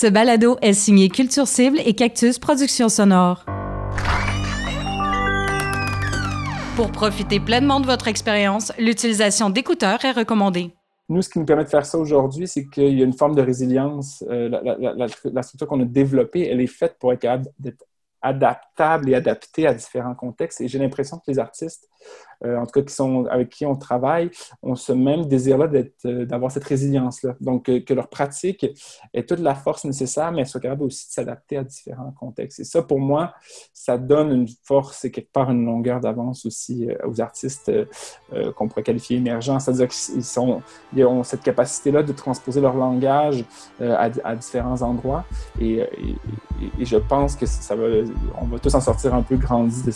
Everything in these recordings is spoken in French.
Ce balado est signé Culture Cible et Cactus Productions Sonores. Pour profiter pleinement de votre expérience, l'utilisation d'écouteurs est recommandée. Nous, ce qui nous permet de faire ça aujourd'hui, c'est qu'il y a une forme de résilience. Euh, la, structure qu'on a développée, elle est faite pour être capable d'être adaptable et adaptée à différents contextes. Et j'ai l'impression que les artistes euh, en tout cas qui sont, avec qui on travaille, ont ce même désir-là euh, d'avoir cette résilience-là. Donc, euh, que leur pratique ait toute la force nécessaire, mais soit capable aussi de s'adapter à différents contextes. Et ça, pour moi, ça donne une force et quelque part une longueur d'avance aussi aux artistes qu'on pourrait qualifier émergents. C'est-à-dire qu'ils ont cette capacité-là de transposer leur langage à, différents endroits. Et, je pense que ça va, on va tous en sortir un peu grandis de,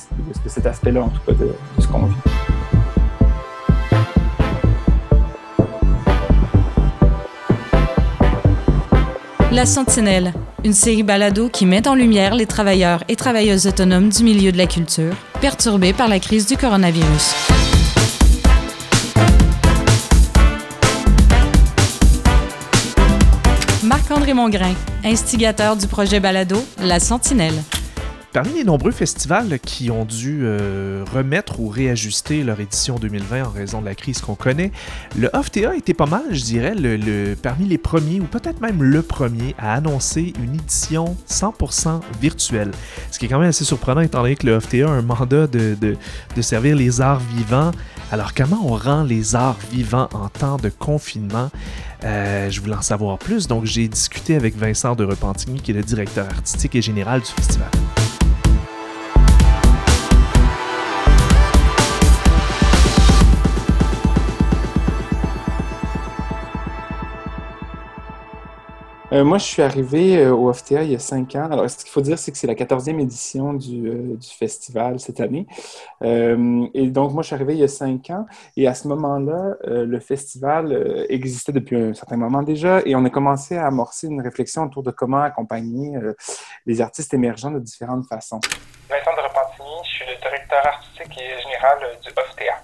cet aspect-là, en tout cas, La Sentinelle, une série balado qui met en lumière les travailleurs et travailleuses autonomes du milieu de la culture, perturbés par la crise du coronavirus. Marc-André Mongrain, instigateur du projet balado La Sentinelle. Parmi les nombreux festivals qui ont dû euh, remettre ou réajuster leur édition 2020 en raison de la crise qu'on connaît, le OFTA était pas mal, je dirais, le, parmi les premiers ou peut-être même le premier à annoncer une édition 100% virtuelle. Ce qui est quand même assez surprenant étant donné que le OFTA a un mandat de, de servir les arts vivants. Alors comment on rend les arts vivants en temps de confinement? Euh, je voulais en savoir plus, donc j'ai discuté avec Vincent de Repentigny, qui est le directeur artistique et général du festival. Euh, moi, je suis arrivé euh, au FTA il y a cinq ans. Alors, ce qu'il faut dire, c'est que c'est la 14e édition du, euh, festival cette année. et donc, moi, je suis arrivé il y a cinq ans. Et à ce moment-là, le festival existait depuis un certain moment déjà. Et on a commencé à amorcer une réflexion autour de comment accompagner les artistes émergents de différentes façons. Vincent de Repentigny, je suis le directeur artistique et général du OFTA.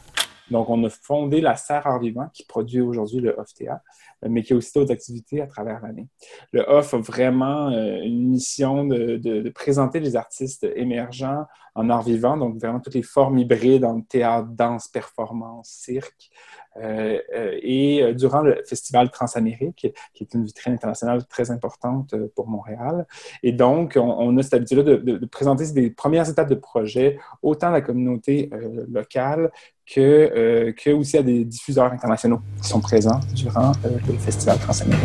Donc, on a fondé la Serre Art Vivant qui produit aujourd'hui le OFTA mais qui a aussi d'autres activités à travers l'année. Le OFF a vraiment euh, une mission de, présenter les artistes émergents en art vivant, donc vraiment toutes les formes hybrides en théâtre, danse, performance, cirque. Euh, euh, et durant le festival Transamérique, qui est une vitrine internationale très importante pour Montréal. Et donc, on, a cette habitude-là de, présenter des premières étapes de projet, autant à la communauté locale que, euh, que aussi à des diffuseurs internationaux qui sont présents durant euh, le Festival Transamérique.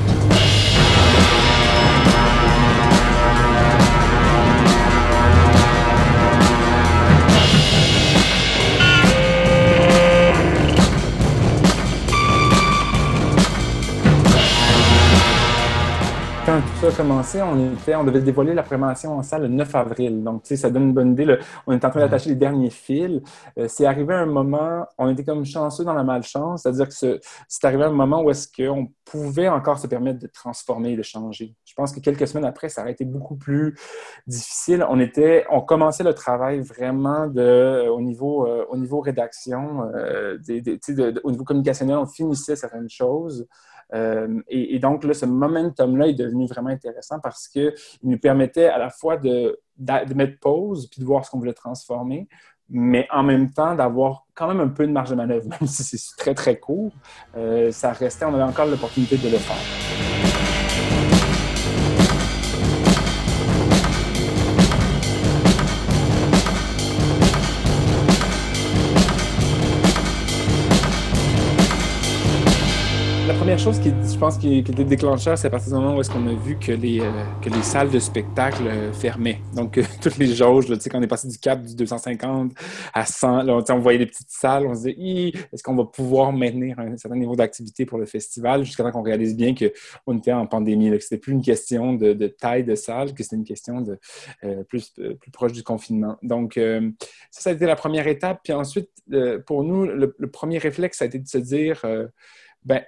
Tout ça a commencé, on, était, on devait dévoiler la prévention en salle le 9 avril. Donc, tu sais, ça donne une bonne idée. On est en train d'attacher les derniers fils. Euh, c'est arrivé un moment, on était comme chanceux dans la malchance, c'est-à-dire que c'est arrivé un moment où est-ce qu'on pouvait encore se permettre de transformer de changer. Je pense que quelques semaines après, ça aurait été beaucoup plus difficile. On était, on commençait le travail vraiment de, au niveau, euh, au niveau rédaction, euh, au niveau communicationnel, on finissait certaines choses. Euh, et, donc, là, ce momentum-là est devenu vraiment intéressant parce qu'il nous permettait à la fois de, mettre pause puis de voir ce qu'on voulait transformer, mais en même temps d'avoir quand même un peu de marge de manœuvre, même si c'est très, très court. Euh, ça restait, on avait encore l'opportunité de le faire. Chose qui, je pense, qui, était déclencheur, c'est à partir du moment où est-ce qu'on a vu que les, euh, que les salles de spectacle euh, fermaient. Donc, euh, toutes les jauges, tu sais, quand on est passé du cap du 250 à 100, là, on voyait des petites salles, on se disait, est-ce qu'on va pouvoir maintenir un certain niveau d'activité pour le festival? Jusqu'à temps qu'on réalise bien qu'on était en pandémie, que c'était plus une question de, taille de salle, que c'était une question de plus, plus proche du confinement. Donc, ça, ça a été la première étape. Puis ensuite, pour nous, le, le, premier réflexe, ça a été de se dire, ben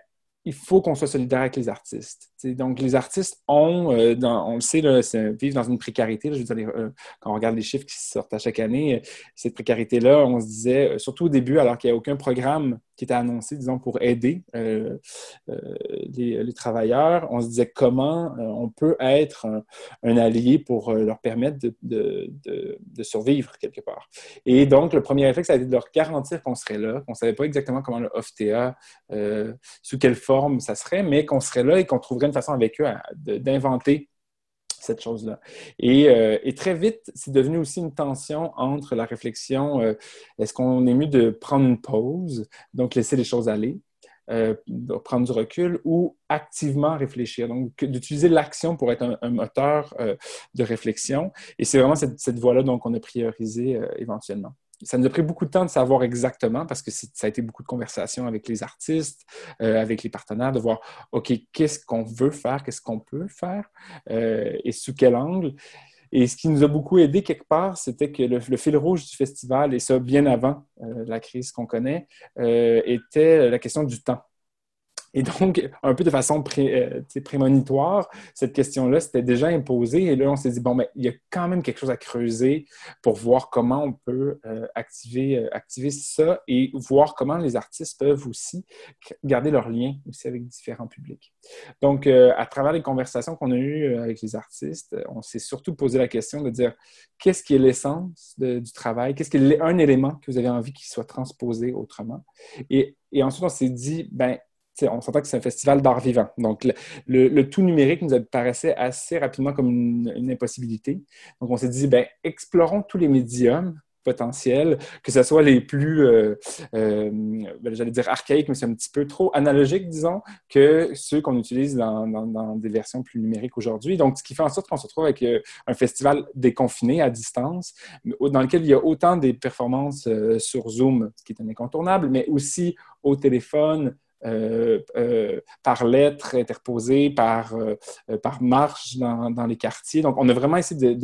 il faut qu'on soit solidaire avec les artistes. Donc, les artistes ont, euh, on le sait, là, vivent dans une précarité. euh, quand on regarde les chiffres qui sortent à chaque année, cette précarité-là, on se disait, surtout au début, alors qu'il n'y a aucun programme qui était annoncé, disons, pour aider euh, euh, les, travailleurs. On se disait comment euh, on peut être un, allié pour leur permettre de, survivre quelque part. Et donc, le premier réflexe a été de leur garantir qu'on serait là, qu'on ne savait pas exactement comment le OFTA, sous quelle forme ça serait, mais qu'on serait là et qu'on trouverait façon avec eux d'inventer cette chose-là. Euh, et, très vite, c'est devenu aussi une tension entre la réflexion, euh, est-ce qu'on est mieux de prendre une pause, donc laisser les choses aller, euh, prendre du recul, ou activement réfléchir, donc d'utiliser l'action pour être un, moteur de réflexion. Et c'est vraiment cette, cette voie-là qu'on a priorisé éventuellement ça nous a pris beaucoup de temps de savoir exactement parce que ça a été beaucoup de conversations avec les artistes, euh, avec les partenaires, de voir, OK, qu'est-ce qu'on veut faire, qu'est-ce qu'on peut faire euh, et sous quel angle. Et ce qui nous a beaucoup aidé quelque part, c'était que le, fil rouge du festival, et ça bien avant euh, la crise qu'on connaît, était la question du temps. Et donc, un peu de façon euh, prémonitoire, cette question-là s'était déjà imposée. Et là, on s'est dit, bon, mais il y a quand même quelque chose à creuser pour voir comment on peut euh, activer, euh, activer ça et voir comment les artistes peuvent aussi garder leur lien aussi avec différents publics. Donc, à travers les conversations qu'on a eues avec les artistes, on s'est surtout posé la question de dire qu'est-ce qui est l'essence du travail, qu'est-ce qui est un élément que vous avez envie qu'il soit transposé autrement? Et, et ensuite, on s'est dit, ben on s'entend que c'est un festival d'art vivant. Donc, le, tout numérique nous paraissait assez rapidement comme une, impossibilité. Donc, on s'est dit, ben, explorons tous les médiums potentiels, que ce soit les plus, euh, euh, ben, j'allais dire archaïques, mais c'est un petit peu trop analogique, disons, que ceux qu'on utilise dans, des versions plus numériques aujourd'hui. Donc, ce qui fait en sorte qu'on se retrouve avec euh, un festival déconfiné à distance, dans lequel il y a autant des performances sur Zoom, ce qui est un incontournable, mais aussi au téléphone, euh, euh, par lettres interposées, par, euh, par marche dans, dans, les quartiers. Donc, on a vraiment essayé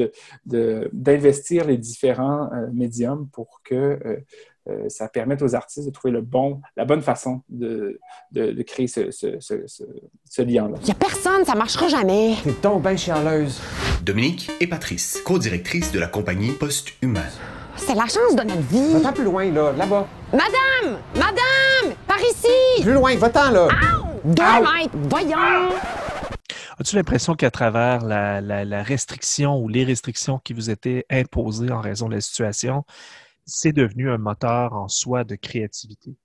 d'investir de, les différents médiums pour que ça permette aux artistes de trouver le bon, la bonne façon de, de créer ce, ce, ce, lien-là. Il n'y a personne, ça ne marchera jamais. T'es donc bien chialeuse. Dominique et Patrice, co-directrices de la compagnie Post-Humain. C'est la chance de notre vie. Va-t'en plus loin, là, là-bas. Madame! Madame! Ici! Plus loin, va-t'en, là! Deux mètres! Voyons! As-tu l'impression qu'à travers la, la, restriction ou les restrictions qui vous étaient imposées en raison de la situation, c'est devenu un moteur en soi de créativité?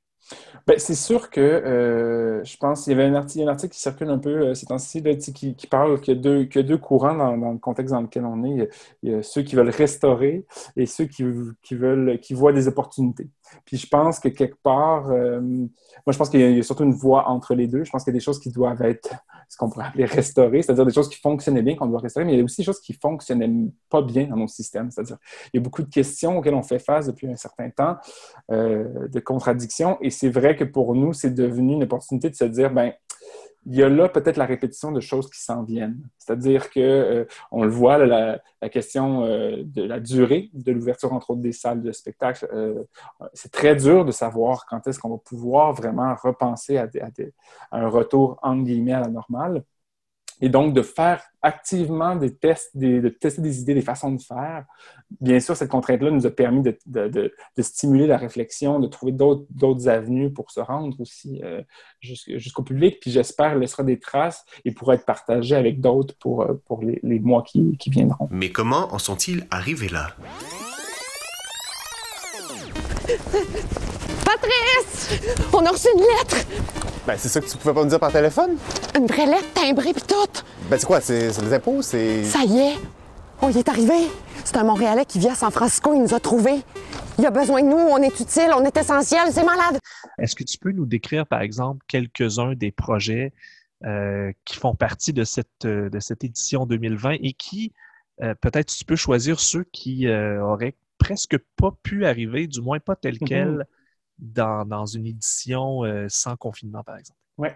Ben, c'est sûr que euh, je pense qu'il y avait un article, qui circule un peu euh, ces temps-ci qui, parle qu'il y, a deux, y courants dans, le contexte dans lequel on est. Il y a, ceux qui veulent restaurer et ceux qui, veulent qui voient des opportunités. Puis je pense que quelque part, euh, moi je pense qu'il y, a surtout une voie entre les deux. Je pense qu'il y a des choses qui doivent être ce qu'on pourrait appeler restaurées, c'est-à-dire des choses qui fonctionnaient bien qu'on doit restaurer, mais il y a aussi des choses qui fonctionnaient pas bien dans nos systèmes. C'est-à-dire il y a beaucoup de questions auxquelles on fait face depuis un certain temps, de contradictions, et c'est vrai que pour nous, c'est devenu une opportunité de se dire, ben, il y a là peut-être la répétition de choses qui s'en viennent. C'est-à-dire que euh, on le voit, la, question euh, de la durée de l'ouverture, entre autres, des salles de spectacle, euh, c'est très dur de savoir quand est-ce qu'on va pouvoir vraiment repenser à, un retour, en guillemets, à la normale. Et donc, de faire activement des tests, de tester des idées, des façons de faire. Bien sûr, cette contrainte-là nous a permis de, de, stimuler la réflexion, de trouver d'autres avenues pour se rendre aussi euh, jusqu'au public. Puis j'espère laissera des traces et pourra être partagé avec d'autres pour, euh, pour les, les mois qui, qui viendront. Mais comment en sont-ils arrivés là? Patrice! On a reçu une lettre! Ben, c'est ça que tu pouvais pas me dire par téléphone? Une vraie lettre timbrée pis tout! Ben, c'est quoi? C'est les impôts? C'est. Ça y est! On y est arrivé! C'est un Montréalais qui vit à San Francisco, il nous a trouvés. Il a besoin de nous, on est utile, on est essentiel, c'est malade! Est-ce que tu peux nous décrire, par exemple, quelques-uns des projets euh, qui font partie de cette, euh, de cette édition 2020 et qui, euh, peut-être, tu peux choisir ceux qui auraient presque pas pu arriver, du moins pas tel mm-hmm. quel, dans, une édition sans confinement, par exemple? Oui.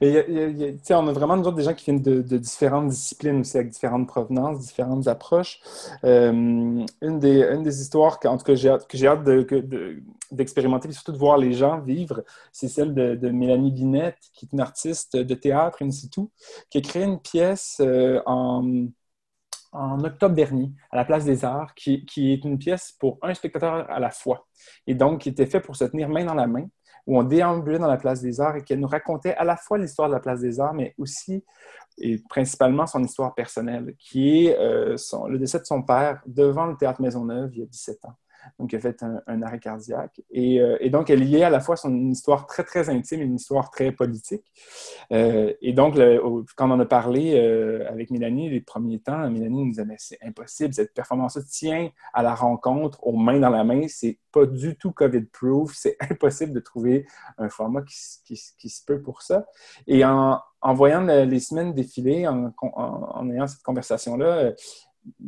On a vraiment nous autres, des gens qui viennent de, de, différentes disciplines aussi, avec différentes provenances, différentes approches. Euh, une, des, une des histoires que, en tout cas, j'ai hâte, que j'ai hâte d'expérimenter, de, et surtout de voir les gens vivre, c'est celle de, de, Mélanie Binette, qui est une artiste de théâtre in situ, qui a créé une pièce euh, en en octobre dernier à la Place des Arts, qui, qui, est une pièce pour un spectateur à la fois. Et donc, qui était fait pour se tenir main dans la main où on déambulait dans la place des arts et qu'elle nous racontait à la fois l'histoire de la place des arts, mais aussi et principalement son histoire personnelle, qui est euh, le décès de son père devant le Théâtre Maisonneuve il y a 17 ans donc il a fait un, arrêt cardiaque. Euh, et, donc, elle liait à la fois son histoire très, très intime et une histoire très politique. Euh, et donc, quand on en a parlé euh, avec Mélanie les premiers temps, Mélanie nous disait, c'est impossible, cette performance-là tient à la rencontre, aux mains dans la main, c'est pas du tout COVID-proof, c'est impossible de trouver un format qui, se peut pour ça. Et en, voyant les semaines défiler, en, en ayant cette conversation-là,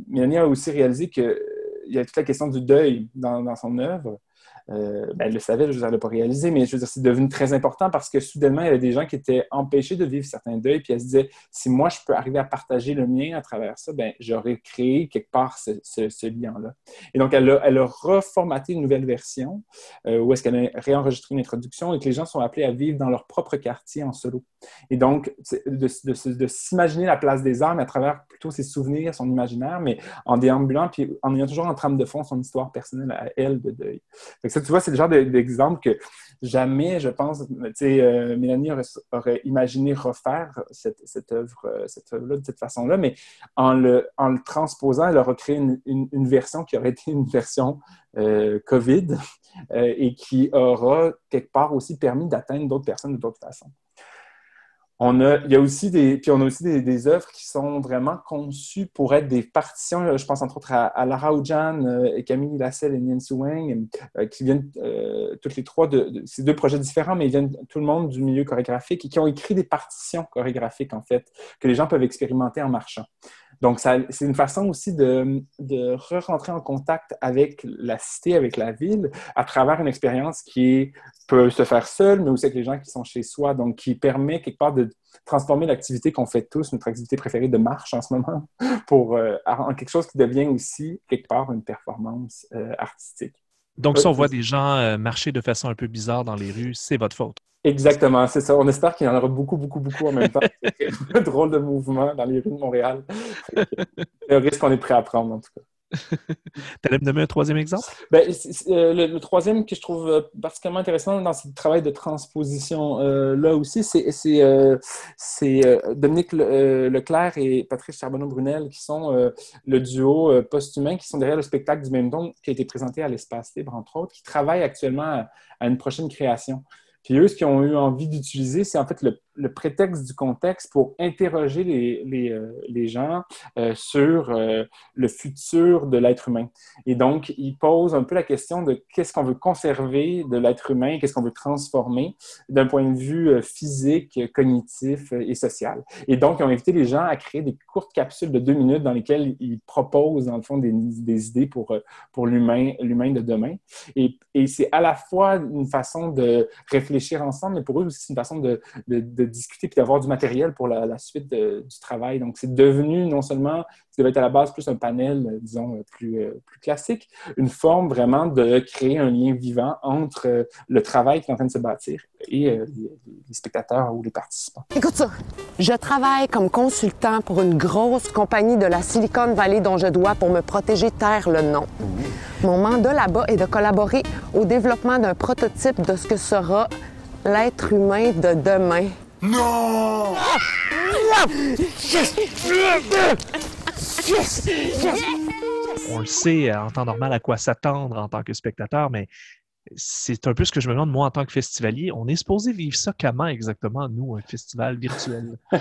Mélanie a aussi réalisé que il y a toute la question du deuil dans, dans son œuvre. Euh, ben, elle le savait, je ne l'ai pas réalisé, mais je veux dire, c'est devenu très important parce que soudainement, il y avait des gens qui étaient empêchés de vivre certains deuils, puis elle se disait, si moi, je peux arriver à partager le mien à travers ça, ben, j'aurais créé quelque part ce, lien-là. Et donc, elle a, reformaté une nouvelle version euh, où est-ce qu'elle a réenregistré une introduction et que les gens sont appelés à vivre dans leur propre quartier en solo. Et donc, de s'imaginer la place des armes à travers plutôt ses souvenirs, son imaginaire, mais en déambulant, puis en ayant toujours en trame de fond son histoire personnelle à elle de deuil tu vois, c'est le genre d'exemple que jamais, je pense, euh, Mélanie aurait, imaginé refaire cette, œuvre, euh, cette œuvre-là de cette façon-là, mais en le, transposant, elle aura créé une, une, version qui aurait été une version euh, COVID et qui aura quelque part aussi permis d'atteindre d'autres personnes de d'autres façons. On a, il y a aussi des, puis on a aussi des, des, œuvres qui sont vraiment conçues pour être des partitions. Je pense entre autres à, Lara Ojan, euh, Camille Lasselle et Nian Wang, euh, qui viennent euh, toutes les trois de, ces deux projets différents, mais ils viennent tout le monde du milieu chorégraphique et qui ont écrit des partitions chorégraphiques en fait que les gens peuvent expérimenter en marchant. Donc, c'est une façon aussi de, de re-rentrer en contact avec la cité, avec la ville, à travers une expérience qui peut se faire seule, mais aussi avec les gens qui sont chez soi. Donc, qui permet quelque part de transformer l'activité qu'on fait tous, notre activité préférée de marche en ce moment, pour euh, en quelque chose qui devient aussi quelque part une performance euh, artistique. Donc, si on voit des gens euh, marcher de façon un peu bizarre dans les rues, c'est votre faute. Exactement, c'est ça. On espère qu'il y en aura beaucoup, beaucoup, beaucoup en même temps. C'est un drôle de mouvement dans les rues de Montréal. C'est un risque qu'on est prêt à prendre, en tout cas. tu allais me donner un troisième exemple? Ben, euh, le, troisième que je trouve euh, particulièrement intéressant dans ce travail de transposition euh, là aussi, c'est Dominique Leclerc et Patrice Charbonneau-Brunel qui sont le duo post-humain qui sont derrière le spectacle du même don qui a été présenté à l'Espace Libre, entre autres, qui travaillent actuellement à une prochaine création. Puis eux, ce qu'ils ont eu envie d'utiliser, c'est en fait le prétexte du contexte pour interroger les, euh, gens euh, sur euh, le futur de l'être humain. Et donc, il pose un peu la question de qu'est-ce qu'on veut conserver de l'être humain, qu'est-ce qu'on veut transformer d'un point de vue physique, cognitif et social. Et donc, ils ont invité les gens à créer des courtes capsules de deux minutes dans lesquelles ils proposent, dans le fond, des, idées pour, pour l'humain, de demain. Et c'est à la fois une façon de réfléchir ensemble, mais pour eux aussi, c'est une façon de, de discuter et d'avoir du matériel pour la, suite du travail. Donc, c'est devenu non seulement, ça devait être à la base plus un panel, euh, disons, euh, plus, euh, plus classique, une forme vraiment de créer un lien vivant entre le travail qui est en train de se bâtir et les, spectateurs ou les participants. Écoute ça, je travaille comme consultant pour une grosse compagnie de la Silicon Valley dont je dois, pour me protéger, taire le nom. Mon mandat là-bas est de collaborer au développement d'un prototype de ce que sera l'être humain de demain. Non On le sait en temps normal à quoi s'attendre en tant que spectateur, mais c'est un peu ce que je me demande, moi, en tant que festivalier. On est supposé vivre ça comment exactement, nous, un festival virtuel?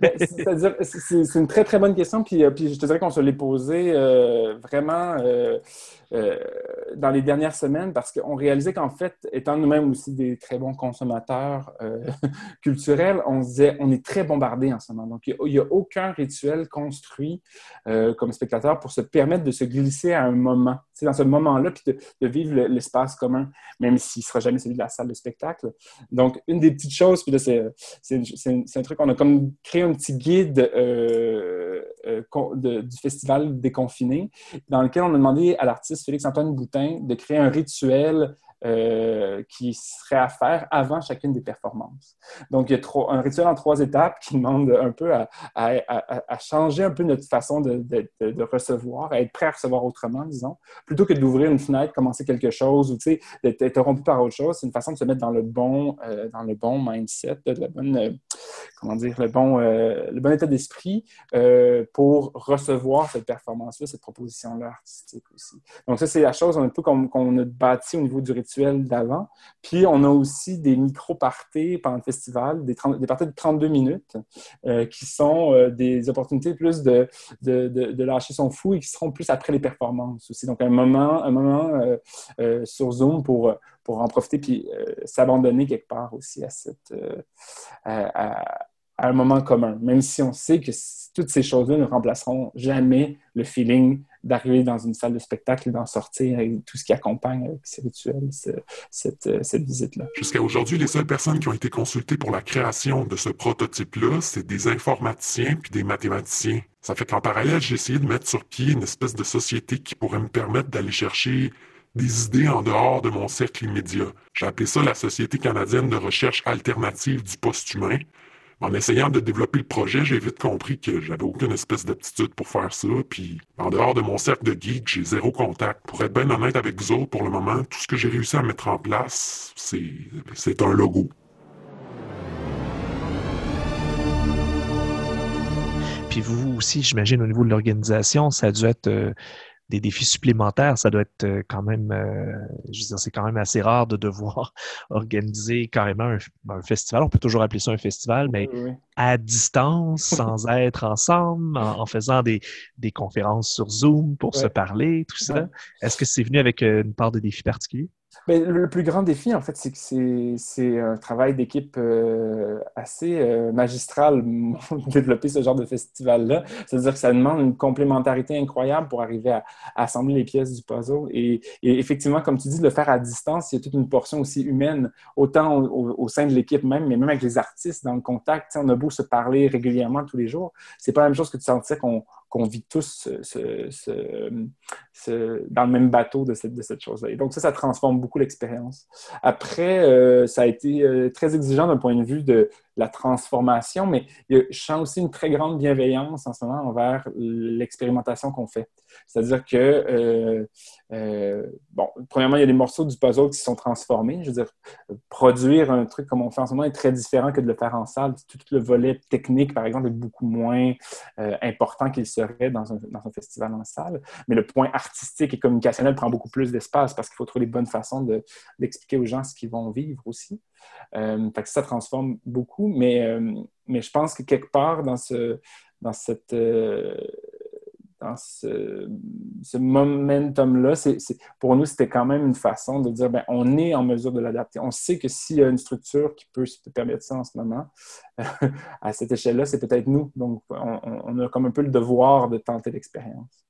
Ben, c'est une très, très bonne question. Puis, euh, je te dirais qu'on se l'est posé euh, vraiment euh, dans les dernières semaines parce qu'on réalisait qu'en fait, étant nous-mêmes aussi des très bons consommateurs culturels, on se disait, on est très bombardés en ce moment. Donc, il n'y a, aucun rituel construit comme spectateur pour se permettre de se glisser à un moment dans ce moment-là, puis de, de vivre le- l'espace commun, même s'il ne sera jamais celui de la salle de spectacle. Donc, une des petites choses, puis là, c'est c'est- c'est- c'est un truc, on a comme créé un petit guide euh, euh, du festival déconfiné, dans lequel on a demandé à l'artiste Félix-Antoine Boutin de créer un rituel euh, qui serait à faire avant chacune des performances. Donc, il y a un rituel en trois étapes qui demande un peu à, changer un peu notre façon de, recevoir, à être prêt à recevoir autrement, disons, plutôt que d'ouvrir une fenêtre, commencer quelque chose ou d'être interrompu par autre chose. C'est une façon de se mettre dans le bon, euh, dans le bon mindset, de la bonne, euh, comment dire, le bon, le bon état d'esprit pour recevoir cette performance-là, cette proposition-là artistique aussi. Donc, ça, c'est la chose qu'on a bâti au niveau du rituel d'avant. Puis, on a aussi des micro-parties pendant le festival, des, 30 des parties de 32 minutes, euh, qui sont euh, des opportunités plus de, de, lâcher son fou et qui seront plus après les performances aussi. Donc, un moment, un moment euh, sur Zoom pour, pour en profiter puis s'abandonner quelque part aussi à, cette, à un moment commun, même si on sait que toutes ces choses-là ne remplaceront jamais le feeling d'arriver dans une salle de spectacle et d'en sortir et tout ce qui accompagne ces rituels, ce- cette, euh, cette visite-là. Jusqu'à aujourd'hui, les seules personnes qui ont été consultées pour la création de ce prototype-là, c'est des informaticiens puis des mathématiciens. Ça fait qu'en parallèle, j'ai essayé de mettre sur pied une espèce de société qui pourrait me permettre d'aller chercher des idées en dehors de mon cercle immédiat. J'ai appelé ça la Société canadienne de recherche alternative du post-humain. En essayant de développer le projet, j'ai vite compris que j'avais aucune espèce d'aptitude pour faire ça, puis en dehors de mon cercle de geeks, j'ai zéro contact. Pour être bien honnête avec vous autres, pour le moment, tout ce que j'ai réussi à mettre en place, c'est un logo. Puis vous aussi, j'imagine, au niveau de l'organisation, ça a dû être euh, des défis supplémentaires. Ça doit être euh, quand même, euh, je veux dire, c'est quand même assez rare de devoir organiser carrément un, un festival. On peut toujours appeler ça un festival, mais Oui, oui. à distance, sans être ensemble, en, en faisant des, des conférences sur Zoom pour se parler, tout ça. Ouais. Est-ce que c'est venu avec euh, une part de défi particulier? Le plus grand défi, en fait, c'est que c'est un travail d'équipe euh, assez euh, magistral, développer ce genre de festival-là. C'est-à-dire que ça demande une complémentarité incroyable pour arriver à, assembler les pièces du puzzle. Et, effectivement, comme tu dis, de le faire à distance, il y a toute une portion aussi humaine, autant au, sein de l'équipe même, mais même avec les artistes dans le contact. On a beau se parler régulièrement tous les jours, c'est pas la même chose que de sentir qu'on qu'on vit tous dans le même bateau de cette, de cette chose-là. Et donc ça, ça transforme beaucoup l'expérience. Après, euh, ça a été euh, très exigeant d'un point de vue de la transformation, mais je sens aussi une très grande bienveillance en ce moment envers l'expérimentation qu'on fait. C'est-à-dire que, euh, bon, premièrement, il y a des morceaux du puzzle qui sont transformés. Je veux dire, produire un truc comme on fait en ce moment est très différent que de le faire en salle. Tout le volet technique, par exemple, est beaucoup moins important qu'il dans un, festival en salle. Mais le point artistique et communicationnel prend beaucoup plus d'espace parce qu'il faut trouver les bonnes façons de- d'expliquer aux gens ce qu'ils vont vivre aussi. Euh, ça transforme beaucoup, mais, euh, mais je pense que quelque part dans cette, euh, dans ce, momentum-là, pour nous, c'était quand même une façon de dire, ben, on est en mesure de l'adapter. On sait que s'il y a une structure qui peut se permettre ça en ce moment, à cette échelle-là, c'est peut-être nous. Donc, on, on- on a comme un peu le devoir de tenter l'expérience.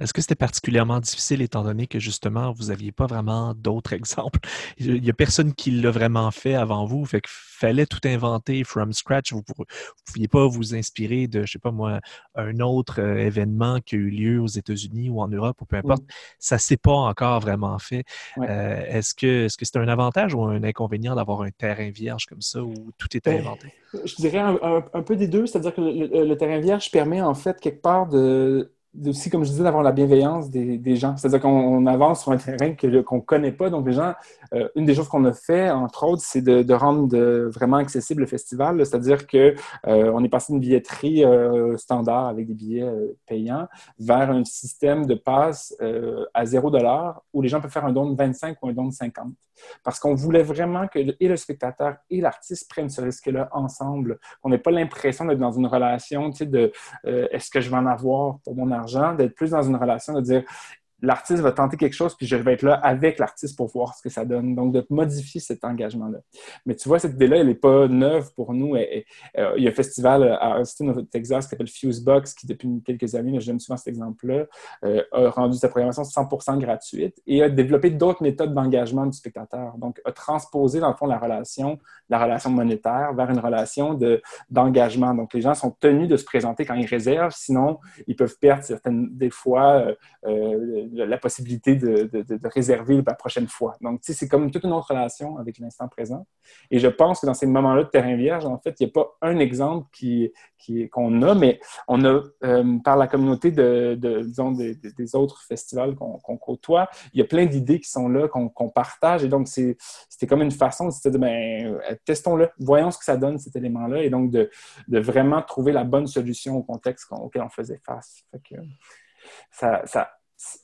Est-ce que c'était particulièrement difficile étant donné que justement, vous n'aviez pas vraiment d'autres exemples? Il n'y a personne qui l'a vraiment fait avant vous, fait qu'il fallait tout inventer from scratch. Vous ne pouviez pas vous inspirer de, je sais pas moi, un autre euh, événement qui a eu lieu aux États-Unis ou en Europe ou peu importe. Ça ne s'est pas encore vraiment fait. Euh, est-ce que c'est un avantage ou un inconvénient d'avoir un terrain vierge comme ça où tout est Ben, inventé? Je dirais un, un- un peu des deux, c'est-à-dire que le, le- le terrain vierge permet en fait quelque part de- aussi, comme je disais, d'avoir la bienveillance des, gens. C'est-à-dire qu'on on avance sur un terrain qu'on ne connaît pas. Donc, les gens, euh, une des choses qu'on a fait, entre autres, c'est de, rendre vraiment accessible le festival. C'est-à-dire que euh, est passé d'une billetterie euh, standard avec des billets payants vers un système de passe à 0 où les gens peuvent faire un don de 25 ou un don de 50. Parce qu'on voulait vraiment que et le spectateur et l'artiste prennent ce risque-là ensemble, qu'on n'ait pas l'impression d'être dans une relation tu sais, de est-ce que je vais en avoir pour mon argent, d'être plus dans une relation de dire l'artiste va tenter quelque chose, puis je vais être là avec l'artiste pour voir ce que ça donne. Donc, de modifier cet engagement-là. Mais tu vois, cette idée-là, elle n'est pas neuve pour nous. Euh, il y a un festival à Austin, au Texas, qui s'appelle Fusebox, qui depuis quelques années, mais j'aime souvent cet exemple-là, euh, a rendu sa programmation 100% gratuite et a développé d'autres méthodes d'engagement du spectateur. Donc, a transposé, dans le fond, la relation, la relation monétaire vers une relation d'engagement. Donc, les gens sont tenus de se présenter quand ils réservent, sinon, ils peuvent perdre certaines, des fois, euh, la possibilité de, réserver la prochaine fois. Donc, tu c'est comme toute une autre relation avec l'instant présent. Et je pense que dans ces moments-là de terrain vierge, en fait, il n'y a pas un exemple qui, qu'on a, mais on a, euh, par la communauté de, disons, des, autres festivals qu'on, côtoie, il y a plein d'idées qui sont là, qu'on, partage. Et donc, c'était comme une façon de dire, ben, euh, testons-le, voyons ce que ça donne, cet élément-là, et donc de, vraiment trouver la bonne solution au contexte auquel on faisait face. ça, ça,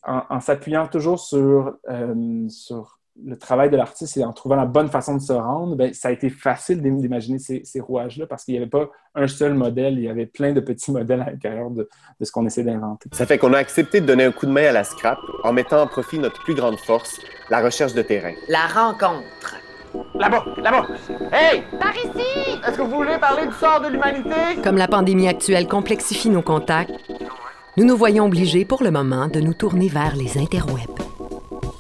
en, s'appuyant toujours sur, euh, sur le travail de l'artiste et en trouvant la bonne façon de se rendre, ben, ça a été facile d'imaginer ces, rouages-là parce qu'il n'y avait pas un seul modèle, il y avait plein de petits modèles à l'intérieur de, ce qu'on essaie d'inventer. Ça fait qu'on a accepté de donner un coup de main à la scrap en mettant en profit notre plus grande force, la recherche de terrain. La rencontre. Là-bas, là-bas. Hey! Par ici! Est-ce que vous voulez parler du sort de l'humanité? Comme la pandémie actuelle complexifie nos contacts, nous nous voyons obligés pour le moment de nous tourner vers les interwebs.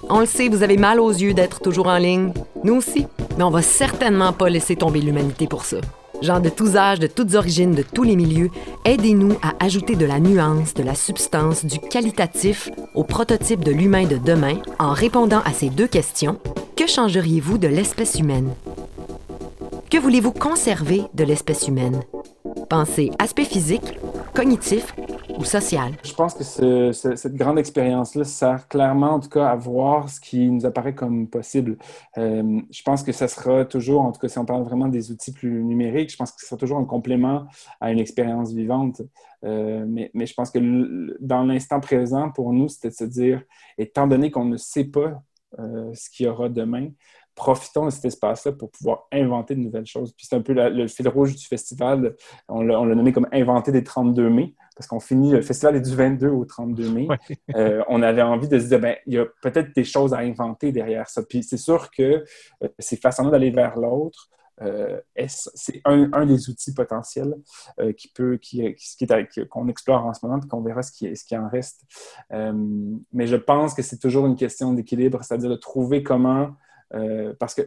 On le sait, vous avez mal aux yeux d'être toujours en ligne. Nous aussi. Mais on va certainement pas laisser tomber l'humanité pour ça. Gens de tous âges, de toutes origines, de tous les milieux, aidez-nous à ajouter de la nuance, de la substance, du qualitatif au prototype de l'humain de demain en répondant à ces deux questions. Que changeriez-vous de l'espèce humaine? Que voulez-vous conserver de l'espèce humaine? Pensez aspect physique, cognitif ou. Je pense que cette grande expérience-là sert clairement, en tout cas, à voir ce qui nous apparaît comme possible. Euh, je pense que ça sera toujours, en tout cas, si on parle vraiment des outils plus numériques, je pense que ce sera toujours un complément à une expérience vivante. Euh, mais, mais, je pense que dans l'instant présent, pour nous, c'était de se dire, étant donné qu'on ne sait pas euh, ce qu'il y aura demain, profitons de cet espace-là pour pouvoir inventer de nouvelles choses. Puis c'est un peu le fil rouge du festival. On l'a nommé comme inventer des 32 mai, parce qu'on finit, le festival est du 22 au 32 mai. Euh, on avait envie de se dire, ben, il y a peut-être des choses à inventer derrière ça. Puis c'est sûr que euh, ces façons d'aller vers l'autre, euh, c'est un, des outils potentiels qui peut, qui, qui, qu'on explore en ce moment, puis qu'on verra ce qui, ce qui en reste. mais je pense que c'est toujours une question d'équilibre, c'est-à-dire de trouver comment euh, parce que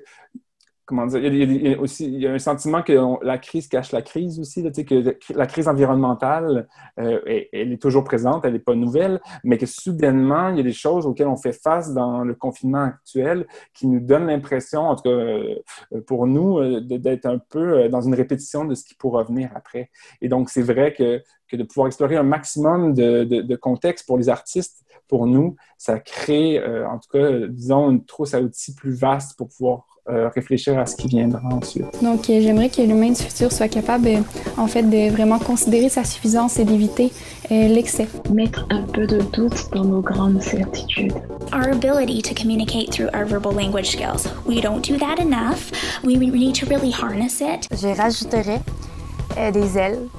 comment dire, il y, a, aussi il y a un sentiment que la crise cache la crise aussi, que la crise environnementale, euh, elle, est toujours présente, elle n'est pas nouvelle, mais que soudainement, il y a des choses auxquelles on fait face dans le confinement actuel qui nous donnent l'impression, en tout cas euh, pour nous, d'être un peu dans une répétition de ce qui pourra venir après. Et donc, c'est vrai que, que, de pouvoir explorer un maximum de, de, de contexte pour les artistes, pour nous, ça crée, euh, en tout cas, disons, une trousse à outils plus vaste pour pouvoir euh, réfléchir à ce qui viendra ensuite. Donc, euh, j'aimerais que l'humain du futur soit capable, en fait, de vraiment considérer sa suffisance et d'éviter l'excès. Mettre un peu de doute dans nos grandes certitudes. Our ability to communicate through our verbal language skills. We don't do that enough. We, we need to really harness it. Je rajouterais des ailes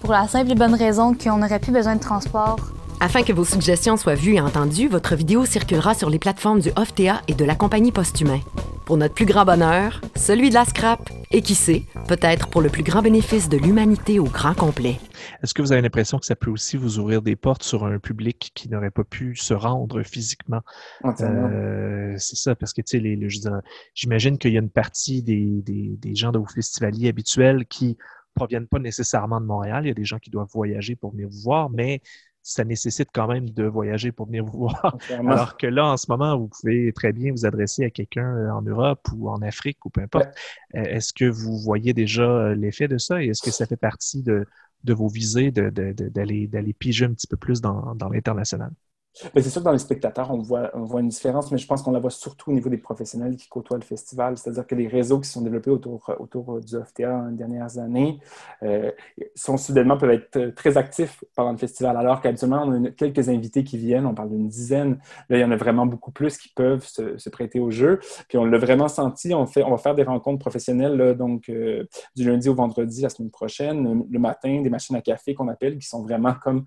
pour la simple et bonne raison qu'on n'aurait plus besoin de transport afin que vos suggestions soient vues et entendues, votre vidéo circulera sur les plateformes du OFTA et de la compagnie Posthumain. Pour notre plus grand bonheur, celui de la scrap, et qui sait, peut-être pour le plus grand bénéfice de l'humanité au grand complet. Est-ce que vous avez l'impression que ça peut aussi vous ouvrir des portes sur un public qui n'aurait pas pu se rendre physiquement? Euh, c'est ça, parce que, tu sais, j'imagine qu'il y a une partie des, des, des gens de vos festivaliers habituels qui proviennent pas nécessairement de Montréal. Il y a des gens qui doivent voyager pour venir vous voir, mais ça nécessite quand même de voyager pour venir vous voir. Alors que là, en ce moment, vous pouvez très bien vous adresser à quelqu'un euh, en Europe ou en Afrique ou peu importe. Euh, est-ce que vous voyez déjà euh, l'effet de ça? Et est-ce que ça fait partie de, vos visées d'aller piger un petit peu plus dans l'international? C'est sûr que dans les spectateurs, on voit, on voit une différence, mais je pense qu'on la voit surtout au niveau des professionnels qui côtoient le festival. C'est-à-dire que les réseaux qui sont développés autour, autour du FTA dans les dernières années euh, sont soudainement peuvent être très actifs pendant le festival, alors qu'habituellement, on a quelques invités qui viennent, on parle d'une dizaine. Là, il y en a vraiment beaucoup plus qui peuvent se, prêter au jeu. Puis on l'a vraiment senti. On, fait, on va faire des rencontres professionnelles, donc euh, du lundi au vendredi la semaine prochaine, le matin, des machines à café qu'on appelle, qui sont vraiment comme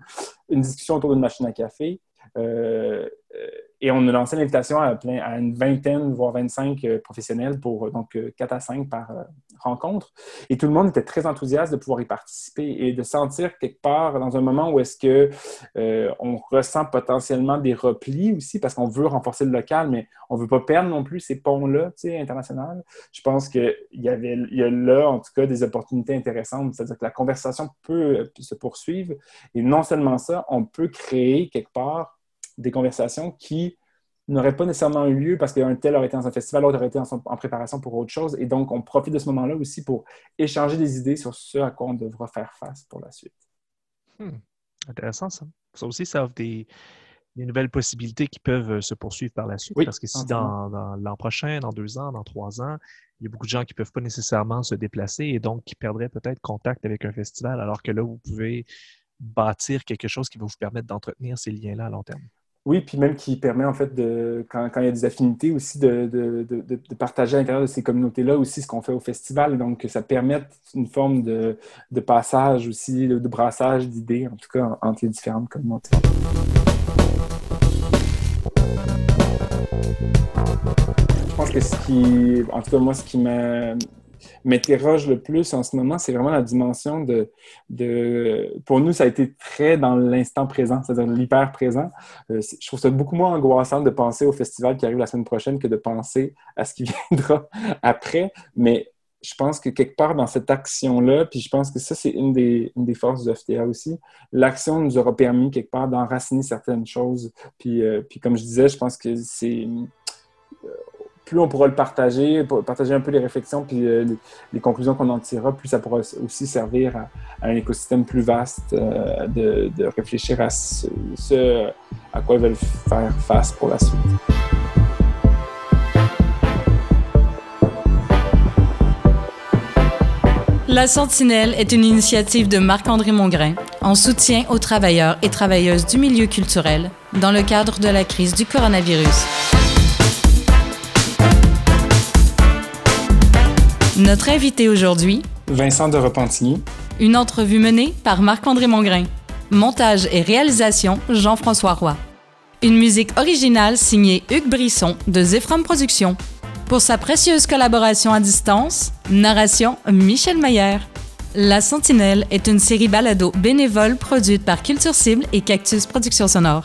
une discussion autour d'une machine à café. Euh, et on a lancé l'invitation à, une vingtaine, voire 25 euh, professionnels pour donc 4 à 5 par rencontre. Et tout le monde était très enthousiaste de pouvoir y participer et de sentir quelque part dans un moment où est-ce que on ressent potentiellement des replis aussi parce qu'on veut renforcer le local, mais on ne veut pas perdre non plus ces ponts-là, tu sais, internationaux. Je pense qu'il y a là, en tout cas, des opportunités intéressantes. C'est-à-dire que la conversation peut se poursuivre. Et non seulement ça, on peut créer quelque part des conversations qui n'auraient pas nécessairement eu lieu parce qu'un tel aurait été dans un festival, l'autre aurait été en, préparation pour autre chose. Et donc, on profite de ce moment-là aussi pour échanger des idées sur ce à quoi on devra faire face pour la suite. Hmm. Intéressant, ça. Ça aussi, ça offre des, nouvelles possibilités qui peuvent se poursuivre par la suite. parce que si dans, dans l'an prochain, dans deux ans, dans trois ans, il y a beaucoup de gens qui ne peuvent pas nécessairement se déplacer et donc qui perdraient peut-être contact avec un festival, alors que là, vous pouvez bâtir quelque chose qui va vous permettre d'entretenir ces liens-là à long terme. Oui, puis même qui permet en fait de, quand, il y a des affinités aussi, de, de, partager à l'intérieur de ces communautés-là aussi ce qu'on fait au festival. Donc, que ça permette une forme de, passage aussi, de, brassage d'idées, en tout cas, entre les différentes communautés. Je pense que ce qui, en tout cas, moi, ce qui m'a m'interroge le plus en ce moment, c'est vraiment la dimension de, de, Pour nous, ça a été très dans l'instant présent, c'est-à-dire l'hyper présent. Euh, je trouve ça beaucoup moins angoissant de penser au festival qui arrive la semaine prochaine que de penser à ce qui viendra après. Mais je pense que quelque part dans cette action-là, puis je pense que ça, c'est une des, une des forces du FTA aussi, l'action nous aura permis quelque part d'enraciner certaines choses. Puis, euh, puis comme je disais, je pense que c'est plus on pourra le partager, partager un peu les réflexions puis euh, les, conclusions qu'on en tirera, plus ça pourra aussi servir à, un écosystème plus vaste euh, de, réfléchir à ce, à quoi ils veulent faire face pour la suite. La Sentinelle est une initiative de Marc-André Mongrain en soutien aux travailleurs et travailleuses du milieu culturel dans le cadre de la crise du coronavirus. Notre invité aujourd'hui, Vincent de Repentigny. Une entrevue menée par Marc-André Mongrain. Montage et réalisation, Jean-François Roy. Une musique originale signée Hugues Brisson de Zephram Productions. Pour sa précieuse collaboration à distance, narration Michel Mayer. La Sentinelle est une série balado bénévole produite par Culture Cible et Cactus Productions Sonore.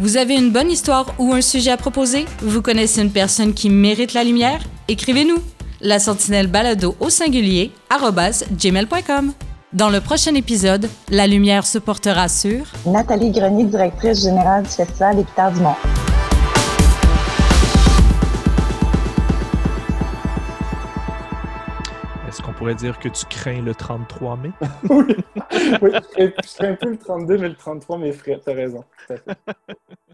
Vous avez une bonne histoire ou un sujet à proposer? Vous connaissez une personne qui mérite la lumière? Écrivez-nous! La sentinelle balado au singulier gmail.com. Dans le prochain épisode, la lumière se portera sur Nathalie Grenier, directrice générale du Festival des Guitares du Monde. Est-ce qu'on pourrait dire que tu crains le 33 mai? oui, oui je, crains, un peu le 32, mais le 33 mais frère, t'as raison.